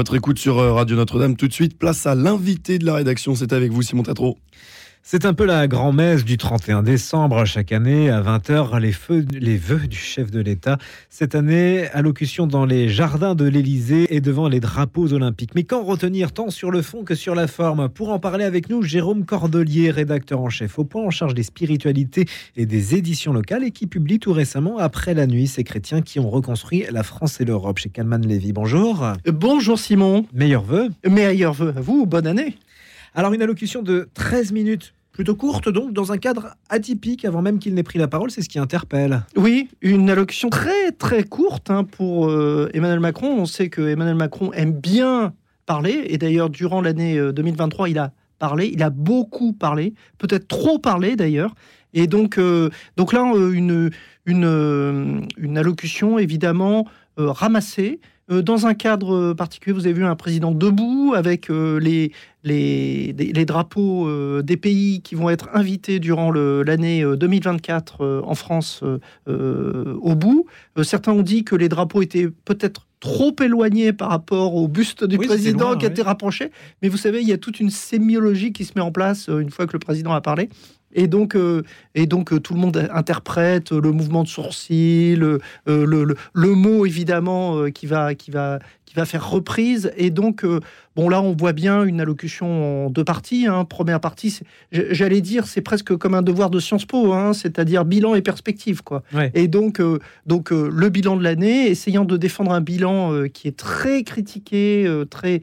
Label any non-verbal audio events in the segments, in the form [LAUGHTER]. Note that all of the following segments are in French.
Votre écoute sur euh, Radio Notre-Dame tout de suite. Place à l'invité de la rédaction. C'est avec vous, Simon Tatro. C'est un peu la grand-messe du 31 décembre. Chaque année, à 20h, les, les vœux du chef de l'État. Cette année, allocution dans les jardins de l'Élysée et devant les drapeaux olympiques. Mais qu'en retenir tant sur le fond que sur la forme? Pour en parler avec nous, Jérôme Cordelier, rédacteur en chef au point en charge des spiritualités et des éditions locales et qui publie tout récemment Après la nuit, ces chrétiens qui ont reconstruit la France et l'Europe chez Calman Lévy. Bonjour. Bonjour Simon. Meilleurs vœux. Meilleurs vœux à vous. Bonne année. Alors une allocution de 13 minutes plutôt courte, donc dans un cadre atypique, avant même qu'il n'ait pris la parole, c'est ce qui interpelle. Oui, une allocution très très courte hein, pour euh, Emmanuel Macron. On sait que Emmanuel Macron aime bien parler, et d'ailleurs durant l'année 2023, euh, il a parlé, il a beaucoup parlé, peut-être trop parlé d'ailleurs. Et donc, euh, donc là, une, une, allocution évidemment ramassée, euh, dans un cadre particulier, vous avez vu un président debout avec euh, les, les, les, drapeaux euh, des pays qui vont être invités durant l'année 2024 en France au bout. certains ont dit que les drapeaux étaient peut-être trop éloignés par rapport au buste du président qui a été rapproché. Mais vous savez, il y a toute une sémiologie qui se met en place une fois que le président a parlé. Et donc, euh, et donc euh, tout le monde interprète le mouvement de sourcil, le, euh, le, le, mot évidemment qui, va, qui, va, qui va faire reprise. Et donc, Bon, là, on voit bien une allocution en deux parties. Hein. Première partie, j'allais dire, c'est presque comme un devoir de Sciences Po, hein, c'est-à-dire bilan et perspective. Quoi. Et donc, euh, donc euh, le bilan de l'année, essayant de défendre un bilan euh, qui est très critiqué, très,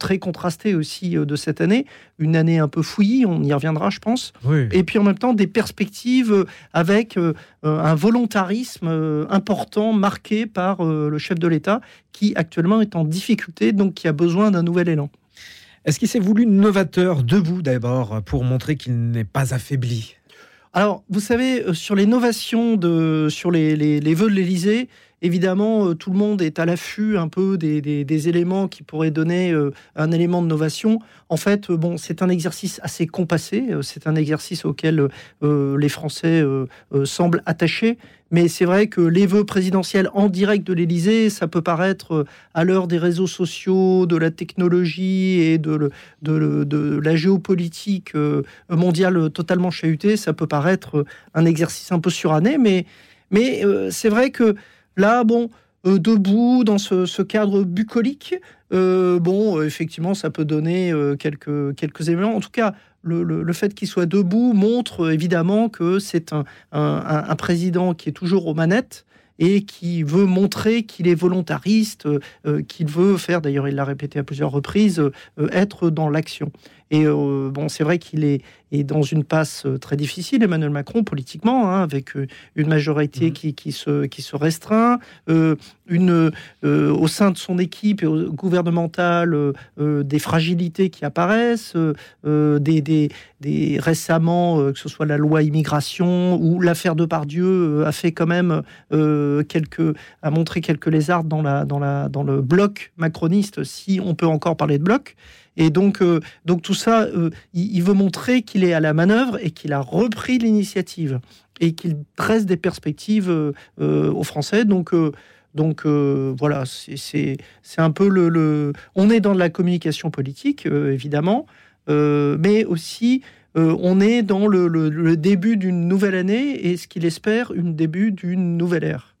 très contrasté aussi de cette année. Une année un peu fouillie, on y reviendra, je pense. Et puis en même temps, des perspectives avec un volontarisme important marqué par le chef de l'État qui actuellement est en difficulté, donc qui a besoin d'un nouvel élan. Est-ce qu'il s'est voulu novateur, debout d'abord, pour montrer qu'il n'est pas affaibli? Alors, vous savez, euh, sur l'innovation, de, sur les, les, vœux de l'Élysée, évidemment, euh, tout le monde est à l'affût un peu des, éléments qui pourraient donner euh, un élément de novation. En fait, bon, c'est un exercice assez compassé, c'est un exercice auquel les Français semblent attachés. Mais c'est vrai que les vœux présidentiels en direct de l'Élysée, ça peut paraître euh, à l'heure des réseaux sociaux, de la technologie et de, la géopolitique euh, mondiale totalement chahutée, ça peut paraître euh, un exercice un peu suranné, mais c'est vrai que là, bon, debout dans ce, cadre bucolique, bon, effectivement, ça peut donner quelques, quelques éléments. En tout cas, le, fait qu'il soit debout montre évidemment que c'est un, président qui est toujours aux manettes et qui veut montrer qu'il est volontariste, euh, qu'il veut faire, d'ailleurs il l'a répété à plusieurs reprises, euh, être dans l'action. Et euh, bon, c'est vrai qu'il est, dans une passe très difficile, Emmanuel Macron, politiquement, hein, avec une majorité mhm. qui, qui, se, qui se restreint, une, au sein de son équipe gouvernementale, des fragilités qui apparaissent, des, des, des, récemment, que ce soit la loi immigration ou l'affaire de Pardieu, a fait quand même quelques, a montré quelques lézards dans, la, dans, la, dans le bloc macroniste, si on peut encore parler de bloc. Et donc, euh, donc tout ça, euh, il, veut montrer qu'il est à la manœuvre et qu'il a repris l'initiative et qu'il dresse des perspectives euh, aux Français. Donc, donc voilà, c'est un peu le, On est dans la communication politique, évidemment, mais aussi on est dans le, début d'une nouvelle année et ce qu'il espère, une début d'une nouvelle ère.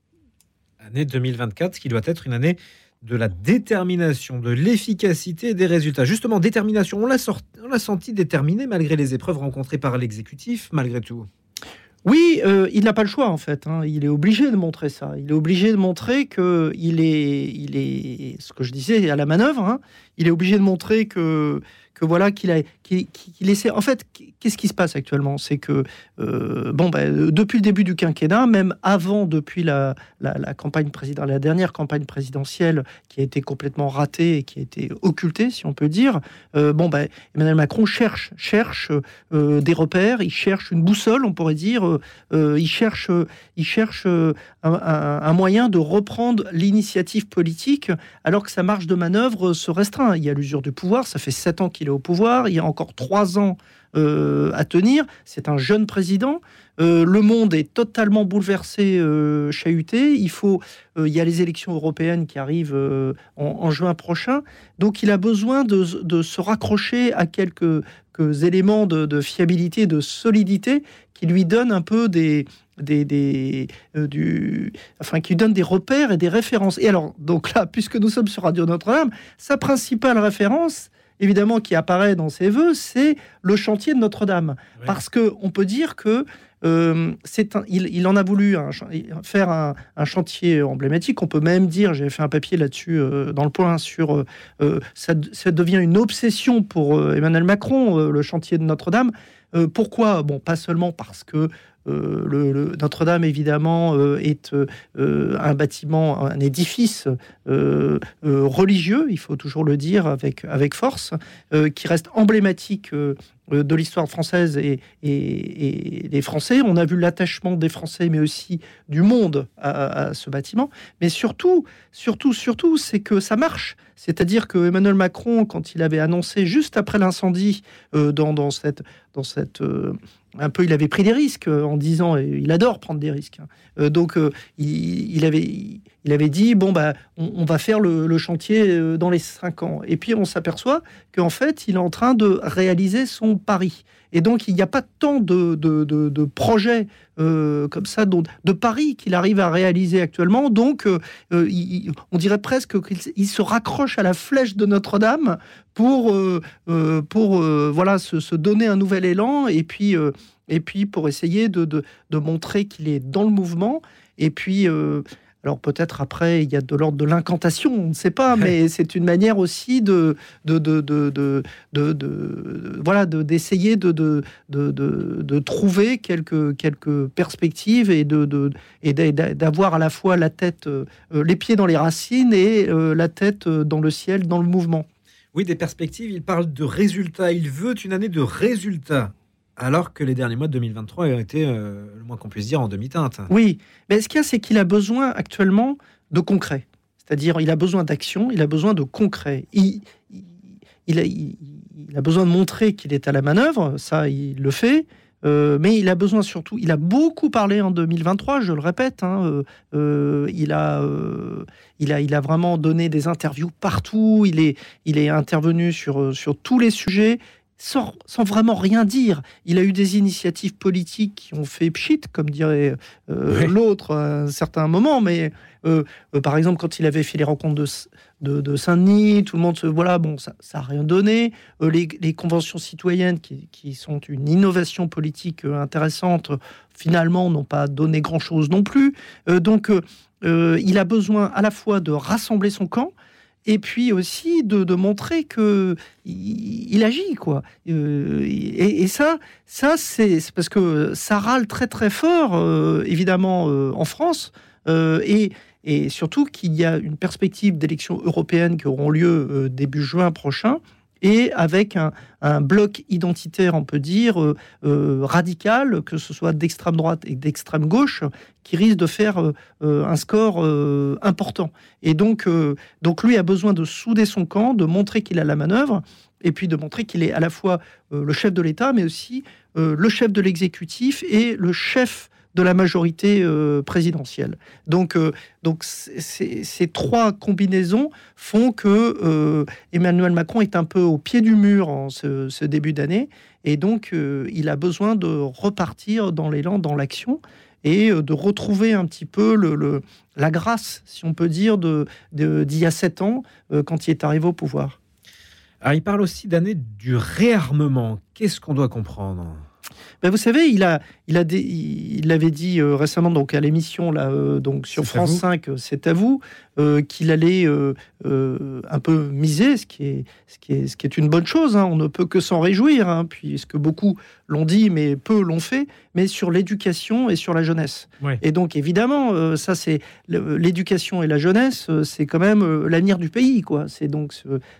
Année 2024, qui doit être une année de la détermination, de l'efficacité des résultats. Justement, détermination, on l'a senti déterminé malgré les épreuves rencontrées par l'exécutif, malgré tout. Oui, euh, il n'a pas le choix en fait. Hein. Il est obligé de montrer ça. Il est obligé de montrer que il est, il est, ce que je disais à la manœuvre. Hein. Il est obligé de montrer que que voilà qu'il a qu'il essaie. En fait, qu'est-ce qui se passe actuellement? C'est que euh, bon, bah, depuis le début du quinquennat, même avant, depuis la, la, campagne présidentielle, la dernière campagne présidentielle qui a été complètement ratée et qui a été occultée, si on peut dire. Euh, bon, bah, Emmanuel Macron cherche cherche des repères, il cherche une boussole, on pourrait dire. Il cherche un, un moyen de reprendre l'initiative politique alors que sa marge de manœuvre se restreint. Il y a l'usure du pouvoir, ça fait sept ans qu'il est au pouvoir. Il y a encore trois ans à tenir. C'est un jeune président. le monde est totalement bouleversé, chahuté. Il faut, il y a les élections européennes qui arrivent en, juin prochain. Donc, il a besoin de, se raccrocher à quelques, éléments de, fiabilité, de solidité qui lui donnent un peu des, des, euh, du, enfin, qui donne des repères et des références. Et alors, donc là, [LAUGHS] puisque nous sommes sur Radio Notre-Dame, sa principale référence, évidemment, qui apparaît dans ses voeux, c'est le chantier de Notre-Dame, parce que on peut dire que euh, c'est il, en a voulu faire un, chantier emblématique. On peut même dire, j'ai fait un papier là-dessus euh, dans le point sur ça, ça, devient une obsession pour Emmanuel Macron, le chantier de Notre-Dame. pourquoi? Bon, pas seulement parce que euh, Notre-Dame, évidemment, euh, est euh, un bâtiment, un édifice religieux, il faut toujours le dire avec force, qui reste emblématique de l'histoire française et, des Français. On a vu l'attachement des Français, mais aussi du monde à, ce bâtiment. Mais surtout, surtout, surtout, c'est que ça marche. C'est-à-dire que Emmanuel Macron, quand il avait annoncé juste après l'incendie dans, dans, cette, dans cette un peu, il avait pris des risques euh, en disant, et il adore prendre des risques. Hein. Euh, donc, euh, il, avait, il avait dit, bon, bah, on, va faire le, chantier dans les cinq ans. Et puis, on s'aperçoit qu'en fait, il est en train de réaliser son pari. Et donc, il n'y a pas tant de, de, projets comme ça, de paris qu'il arrive à réaliser actuellement. Donc, on dirait presque qu'il se raccroche à la flèche de Notre-Dame pour, pour voilà, se, se, donner un nouvel élan. Et puis, et puis pour essayer de, de, montrer qu'il est dans le mouvement. Et puis, euh, alors peut-être après, il y a de l'ordre de l'incantation, on ne sait pas, mais c'est une manière aussi de, de, de, de, de voilà, d'essayer de, de, de, trouver quelques, quelques perspectives et de, et d'avoir à la fois la tête, euh, les pieds dans les racines et euh, la tête dans le ciel, dans le mouvement. Oui, des perspectives. Il parle de résultats. Il veut une année de résultats alors que les derniers mois de 2023 ont été, euh, le moins qu'on puisse dire, en demi-teinte. Oui, mais ce qu'il y a, c'est qu'il a besoin actuellement de concret. C'est-à-dire, il a besoin d'action, il a besoin de concret. Il, a, besoin de montrer qu'il est à la manœuvre, ça, il le fait. Euh, mais il a besoin surtout, il a beaucoup parlé en 2023, je le répète. Hein, euh, il, a, vraiment donné des interviews partout. Il est, intervenu sur tous les sujets sans, vraiment rien dire. Il a eu des initiatives politiques qui ont fait pchit, comme dirait euh, l'autre à un certain moment, mais euh, euh, par exemple, quand il avait fait les rencontres de, de, Saint-Denis, tout le monde se. Voilà, bon, ça n'a rien donné. Les, conventions citoyennes, qui, qui, sont une innovation politique intéressante, finalement, n'ont pas donné grand-chose non plus. donc, il a besoin à la fois de rassembler son camp, et puis aussi de, montrer que il, agit quoi. Euh, et, ça, ça c'est parce que ça râle très très fort euh, évidemment euh, en France et, et surtout qu'il y a une perspective d'élections européennes qui auront lieu début juin prochain et avec un, bloc identitaire, on peut dire, euh, euh, radical, que ce soit d'extrême droite et d'extrême gauche, qui risque de faire euh, un score important. Et donc, donc lui a besoin de souder son camp, de montrer qu'il a la manœuvre, et puis de montrer qu'il est à la fois le chef de l'État, mais aussi le chef de l'exécutif et le chef de la majorité euh, présidentielle. Donc, euh, donc ces trois combinaisons font que euh, Emmanuel Macron est un peu au pied du mur en ce, début d'année, et donc il a besoin de repartir dans l'élan, dans l'action, et de retrouver un petit peu la grâce, si on peut dire, d'il de, y a sept ans, quand il est arrivé au pouvoir. Alors, il parle aussi d'année du réarmement. Qu'est-ce qu'on doit comprendre? Ben, vous savez, il a, il a, il l'avait dit euh, récemment donc à l'émission là, euh, donc sur France 5, euh, c'est à vous, qu'il allait un peu miser, ce qui est, ce qui est, ce qui est une bonne chose. Hein. on ne peut que s'en réjouir, hein, puisque beaucoup l'ont dit, mais peu l'ont fait, mais sur l'éducation et sur la jeunesse. Et donc évidemment, ça c'est l'éducation et la jeunesse, c'est quand même l'avenir du pays, quoi. C'est donc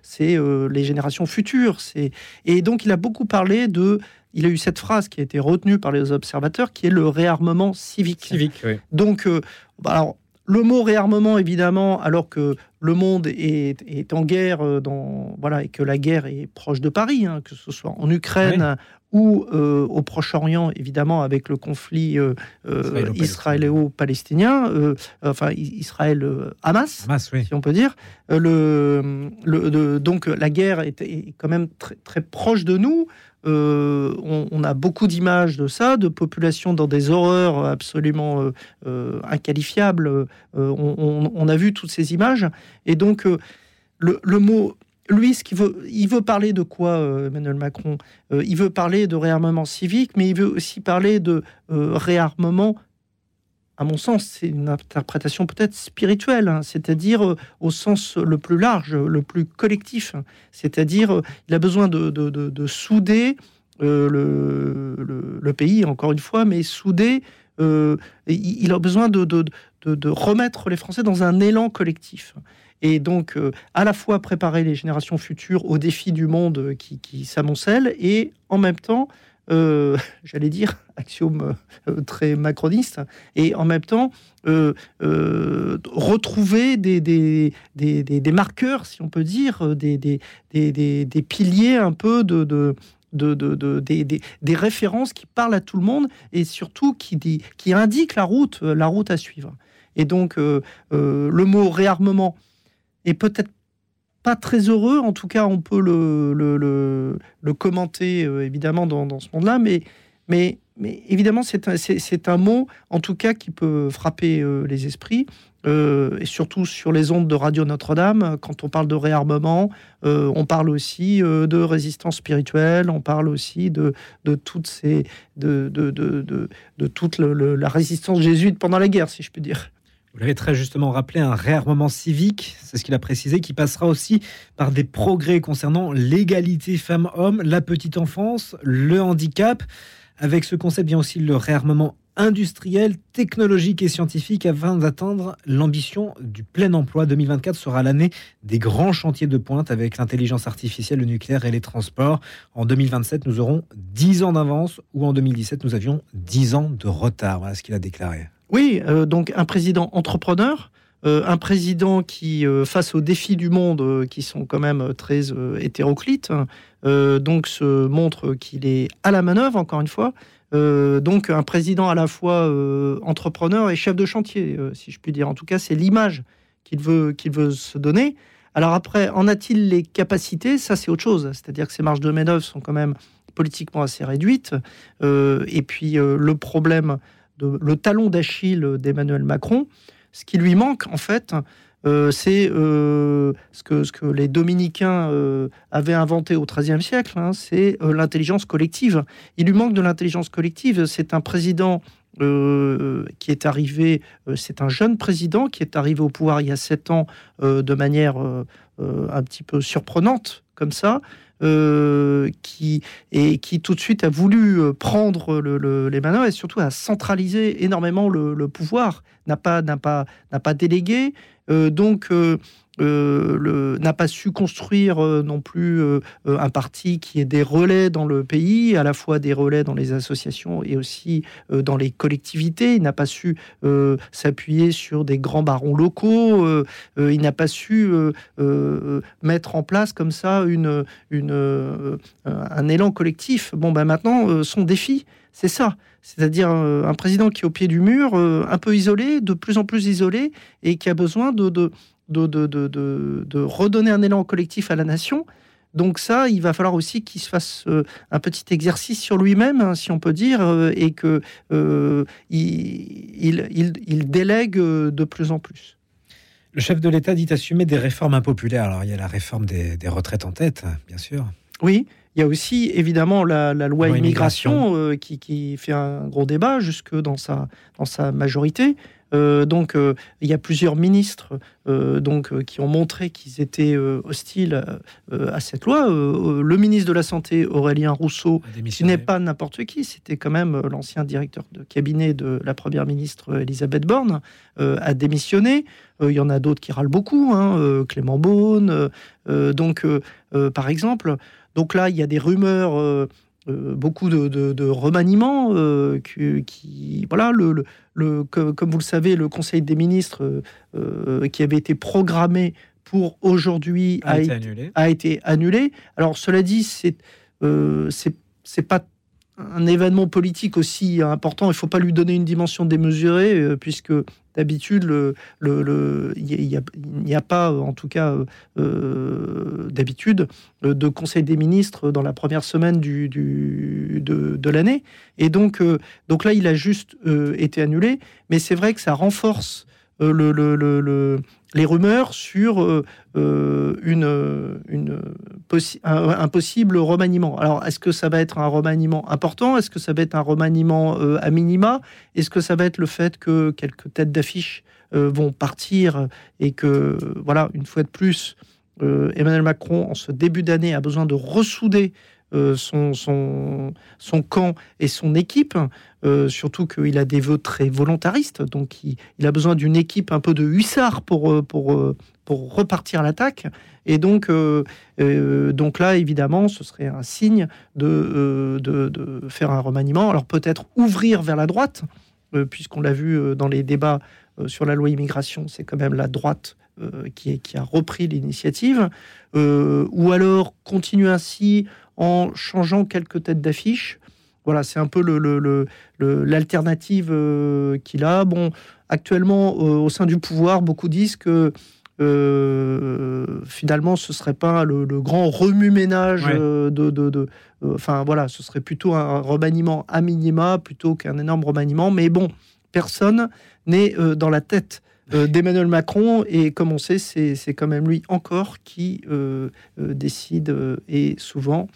c'est les générations futures. C'est et donc il a beaucoup parlé de il a eu cette phrase qui a été retenue par les observateurs, qui est le réarmement civique. Civique, oui. Donc, euh, bah, alors, le mot réarmement, évidemment, alors que le monde est, en guerre dans, voilà, et que la guerre est proche de Paris, hein, que ce soit en Ukraine ou au Proche-Orient, évidemment, avec le conflit israélo-palestinien, enfin Israël-Hamas, si on peut dire. Le, le, donc la guerre est, est, quand même très, très proche de nous. Euh, on, a beaucoup d'images de ça, de populations dans des horreurs absolument euh, euh, inqualifiables. On, a vu toutes ces images. Et donc, le, mot, lui, ce qu'il veut, il veut parler de quoi, Emmanuel Macron? Il veut parler de réarmement civique, mais il veut aussi parler de réarmement à mon sens, c'est une interprétation peut-être spirituelle, hein, c'est-à-dire euh, au sens le plus large, le plus collectif. C'est-à-dire, euh, il a besoin de, souder euh, le, pays, encore une fois, mais souder, il a besoin de, remettre les Français dans un élan collectif. Et donc, à la fois préparer les générations futures aux défis du monde qui, qui et en même temps, euh, [LAUGHS] j'allais dire, [LAUGHS] axiome euh, très macroniste, et en même temps euh, retrouver des, des, des, marqueurs, si on peut dire, des, des piliers un peu de, de de, de, des, des, références qui parlent à tout le monde et surtout qui, qui indiquent la route, la route à suivre. Et donc, le mot réarmement est peut-être pas très heureux. En tout cas, on peut le, commenter euh, évidemment dans, ce monde-là, mais, évidemment, c'est un, mot, en tout cas, qui peut frapper euh, les esprits. Euh, et surtout sur les ondes de Radio Notre-Dame, quand on parle de réarmement, on parle aussi de résistance spirituelle, on parle aussi de, toute la résistance jésuite pendant la guerre, si je puis dire. Vous l'avez très justement rappelé, un réarmement civique, c'est ce qu'il a précisé, qui passera aussi par des progrès concernant l'égalité femmes-hommes, la petite enfance, le handicap. Avec ce concept vient aussi le réarmement industriel, technologique et scientifique afin d'atteindre l'ambition du plein emploi. 2024 sera l'année des grands chantiers de pointe avec l'intelligence artificielle, le nucléaire et les transports. En 2027, nous aurons 10 ans d'avance ou en 2017, nous avions 10 ans de retard. Voilà ce qu'il a déclaré. Oui, euh, donc un président entrepreneur, euh, un président qui, euh, face aux défis du monde, qui sont quand même très hétéroclites, donc se montre qu'il est à la manœuvre, encore une fois. Donc un président à la fois entrepreneur et chef de chantier, si je puis dire. En tout cas, c'est l'image qu'il veut, veut se donner. Alors après, en a-t-il les capacités? Ça, c'est autre chose. C'est-à-dire que ces marges de manœuvre sont quand même politiquement assez réduites. et puis le problème le talon d'Achille d'Emmanuel Macron. Ce qui lui manque, en fait, euh, c'est euh, ce, que, les dominicains euh, avaient inventé au XIIIe siècle, hein, c'est l'intelligence collective. Il lui manque de l'intelligence collective. C'est un président qui est arrivé, c'est un jeune président qui est arrivé au pouvoir il y a sept ans de manière un petit peu surprenante, comme ça. Euh, qui, et qui tout de suite a voulu euh, prendre les manœuvres et surtout a centralisé énormément le, pouvoir, n'a pas, pas, pas délégué. Euh, donc, n'a pas su construire euh, non plus euh, un parti qui ait des relais dans le pays, à la fois des relais dans les associations et aussi dans les collectivités. Il n'a pas su s'appuyer sur des grands barons locaux. il n'a pas su mettre en place comme ça un élan collectif. Bon, ben maintenant, son défi, c'est ça. C'est-à-dire un président qui est au pied du mur, un peu isolé, de plus en plus isolé, et qui a besoin de, de, de, redonner un élan collectif à la nation. Donc ça, il va falloir aussi qu'il se fasse euh, un petit exercice sur lui-même, hein, si on peut dire, euh, et que euh, il, délègue de plus en plus. Le chef de l'État dit assumer des réformes impopulaires. Alors il y a la réforme des, retraites en tête, bien sûr. Oui, il y a aussi évidemment la, loi, immigration, qui, qui, fait un gros débat jusque dans sa, dans sa majorité. Euh, donc, euh, il y a plusieurs ministres euh, donc, qui ont montré qu'ils étaient hostiles à cette loi. le ministre de la Santé, Aurélien Rousseau, qui n'est pas n'importe qui, c'était quand même l'ancien directeur de cabinet de la première ministre Elisabeth Borne, a démissionné. Il y en a d'autres qui râlent beaucoup, hein, Clément Beaune. donc, par exemple, donc là, il y a des rumeurs beaucoup de, remaniements qui, voilà, le, le, comme vous le savez, le Conseil des ministres qui avait été programmé pour aujourd'hui a, a, été annulé. Alors cela dit, c'est c'est pas un événement politique aussi important, il ne faut pas lui donner une dimension démesurée, euh, puisque d'habitude, il n'y a, pas, en tout cas euh, d'habitude, euh, de Conseil des ministres dans la première semaine de, l'année. Et donc, là, il a juste été annulé, mais c'est vrai que ça renforce le, les rumeurs sur euh, euh, un, possible remaniement. Alors, est-ce que ça va être un remaniement important? Est-ce que ça va être un remaniement euh, à minima? Est-ce que ça va être le fait que quelques têtes d'affiche vont partir et que, voilà, une fois de plus, Emmanuel Macron, en ce début d'année, a besoin de ressouder son, son, son, camp et son équipe, euh, surtout qu'il a des vœux très volontaristes, donc il, a besoin d'une équipe un peu de hussards pour, euh, pour, euh, pour repartir à l'attaque. Et donc, donc là, évidemment, ce serait un signe de, de, faire un remaniement. Alors peut-être ouvrir vers la droite, puisqu'on l'a vu dans les débats sur la loi immigration, c'est quand même la droite qui, qui, a repris l'initiative, ou alors continuer ainsi en changeant quelques têtes d'affiche voilà, c'est un peu l'alternative le, le, qu'il a. Bon, actuellement, euh, au sein du pouvoir, beaucoup disent que euh, finalement, ce serait pas le, grand remue-ménage euh, de, de, enfin voilà, ce serait plutôt un remaniement à minima plutôt qu'un énorme remaniement. Mais bon, personne n'est dans la tête d'Emmanuel Macron et comme on sait, c'est quand même lui encore qui décide et souvent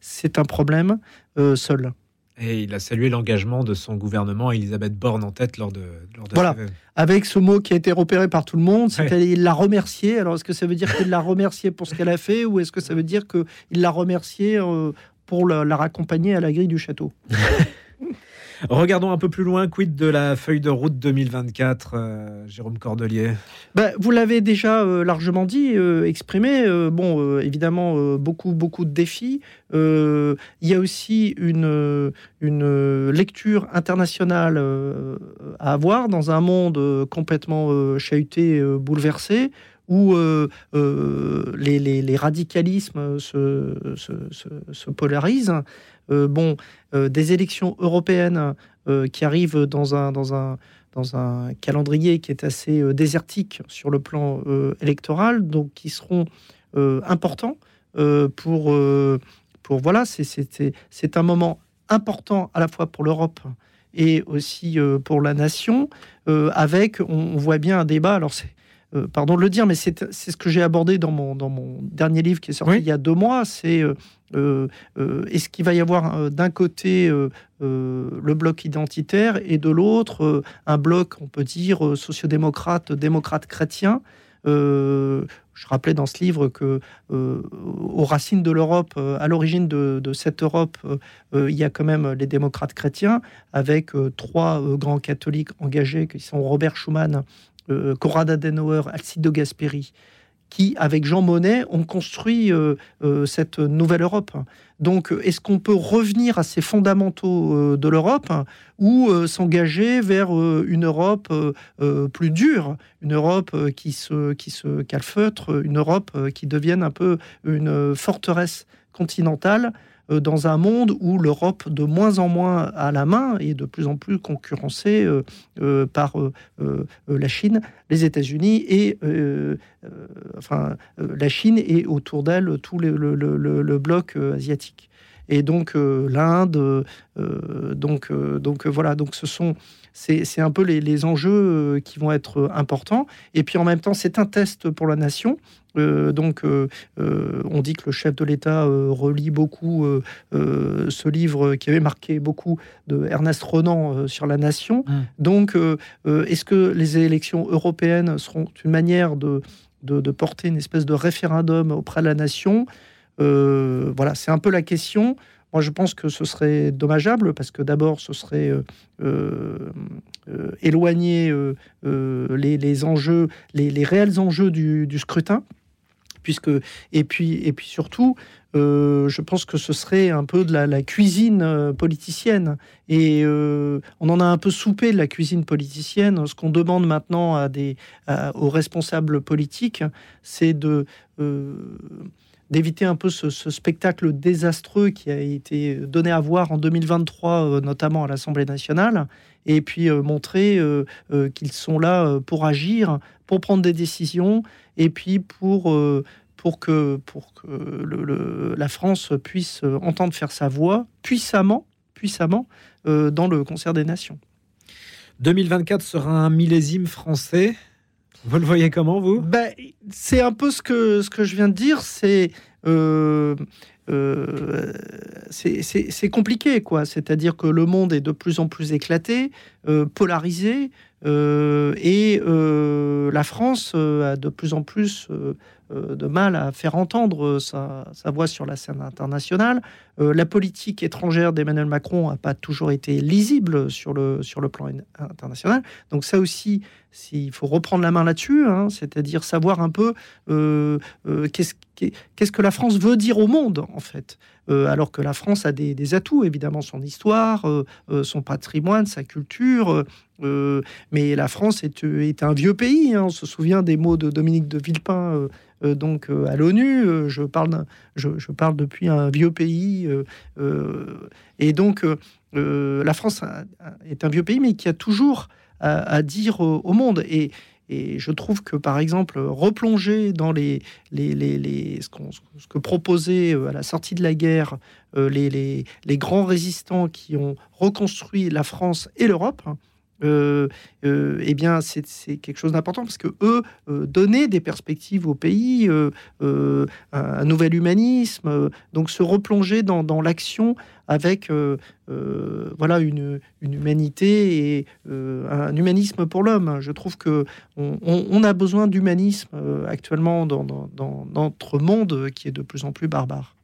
c'est un problème seul. Et il a salué l'engagement de son gouvernement, Elisabeth Borne en tête lors de. Lors de voilà, avec ce mot qui a été repéré par tout le monde, c'est qu'il l'a remercié. Alors est-ce que ça veut dire qu'il l'a remercié pour ce qu'elle a fait ou est-ce que ça veut dire qu'il l'a remercié euh, pour la, la raccompagner à la grille du château? [LAUGHS] Regardons un peu plus loin, quid de la feuille de route 2024, euh, Jérôme Cordelier? Ben, Vous l'avez déjà euh, largement dit, euh, exprimé. bon, évidemment, beaucoup, beaucoup de défis. il y a aussi une, une lecture internationale à avoir dans un monde complètement chahuté, bouleversé, où les, les, radicalismes se, se polarisent. Euh, bon, euh, des élections européennes euh, qui arrivent dans un, calendrier qui est assez désertique sur le plan électoral, donc qui seront importants pour, pour voilà, c'est un moment important à la fois pour l'Europe et aussi pour la nation, avec, on, voit bien un débat, alors c'est euh, pardon de le dire, mais c'est ce que j'ai abordé dans mon, dans mon dernier livre qui est sorti il y a deux mois. C'est euh, euh, est-ce qu'il va y avoir d'un côté le bloc identitaire et de l'autre un bloc, on peut dire, sociodémocrate, démocrate chrétien? Je rappelais dans ce livre que aux racines de l'Europe, à l'origine de, de, cette Europe, il y a quand même les démocrates chrétiens, avec trois grands catholiques engagés qui sont Robert Schuman, euh, Conrad Adenauer, Alcide de Gasperi, qui, avec Jean Monnet, ont construit euh, euh, cette nouvelle Europe. Donc, est-ce qu'on peut revenir à ces fondamentaux de l'Europe ou s'engager vers une Europe plus dure, une Europe qui se, qui se calfeutre, une Europe qui devienne un peu une forteresse continentale euh, dans un monde où l'Europe de moins en moins a la main et de plus en plus concurrencée euh, euh, par la Chine, les États-Unis et enfin la Chine et autour d'elle tout le, le, bloc asiatique. Et donc l'Inde, donc donc voilà, donc ce sont c'est un peu les, les, enjeux qui vont être importants. Et puis en même temps, c'est un test pour la nation euh, donc, euh, euh, on dit que le chef de l'État relit beaucoup ce livre qui avait marqué beaucoup de Ernest Renan sur la nation. Mmh. Donc, est-ce que les élections européennes seront une manière de, de, porter une espèce de référendum auprès de la nation? Voilà, c'est un peu la question. Moi, je pense que ce serait dommageable parce que d'abord, ce serait éloigner les, enjeux, les, réels enjeux du scrutin puisque et puis et puis surtout euh, je pense que ce serait un peu de la, cuisine euh, politicienne. Et euh, on en a un peu soupé de la cuisine politicienne. Ce qu'on demande maintenant à des, aux responsables politiques, c'est de d'éviter un peu ce, spectacle désastreux qui a été donné à voir en 2023, notamment à l'Assemblée nationale, et puis montrer qu'ils sont là pour agir, pour prendre des décisions, et puis pour pour que, pour que la France puisse entendre faire sa voix puissamment, puissamment euh, dans le concert des nations. 2024 sera un millésime français. Vous le voyez comment, vous? Ben, C'est un peu ce que, je viens de dire. C'est euh, euh, c'est compliqué, quoi. C'est-à-dire que le monde est de plus en plus éclaté, polarisé, et la France a de plus en plus euh, de mal à faire entendre euh, sa, voix sur la scène internationale. Euh, la politique étrangère d'Emmanuel Macron n'a pas toujours été lisible sur le, sur le plan international. Donc ça aussi, il faut reprendre la main là-dessus, hein, c'est-à-dire savoir un peu qu'est-ce que la France veut dire au monde, en fait. Alors que la France a des, atouts, évidemment, son histoire, son patrimoine, sa culture. mais la France est, un vieux pays. Hein. On se souvient des mots de Dominique de Villepin euh, donc euh, à l'ONU. Euh, je parle, je, parle depuis un vieux pays. et donc, la France est un vieux pays, mais qui a toujours à, dire au, monde. Et je trouve que, par exemple, replonger dans les, les, les, ce, ce, que proposaient à la sortie de la guerre les, les, grands résistants qui ont reconstruit la France et l'Europe, hein, euh, euh, eh bien, c'est quelque chose d'important parce que eux euh, donnaient des perspectives au pays, un, nouvel humanisme, donc se replonger dans, l'action avec voilà une, humanité et un humanisme pour l'homme. Je trouve que on, a besoin d'humanisme actuellement dans notre monde qui est de plus en plus barbare.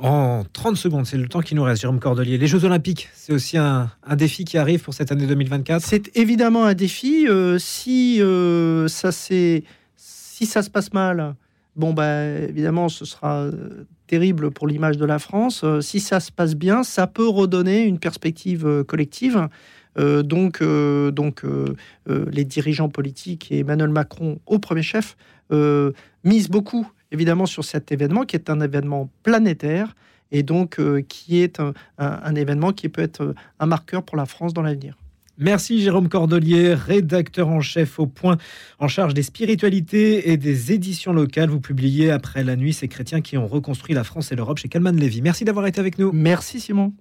En 30 secondes, c'est le temps qui nous reste, Jérôme Cordelier. Les Jeux Olympiques, c'est aussi un, défi qui arrive pour cette année 2024 C'est évidemment un défi. Euh, si, euh, ça si ça se passe mal, bon, bah, évidemment, ce sera euh, terrible pour l'image de la France. si ça se passe bien, ça peut redonner une perspective collective. donc, donc les dirigeants politiques et Emmanuel Macron au premier chef misent beaucoup évidemment sur cet événement qui est un événement planétaire et donc euh, qui est un, événement qui peut être euh, un marqueur pour la France dans l'avenir. Merci Jérôme Cordelier, rédacteur en chef au point, en charge des spiritualités et des éditions locales. Vous publiez après la nuit ces chrétiens qui ont reconstruit la France et l'Europe chez Calman Lévy. Merci d'avoir été avec nous. Merci Simon.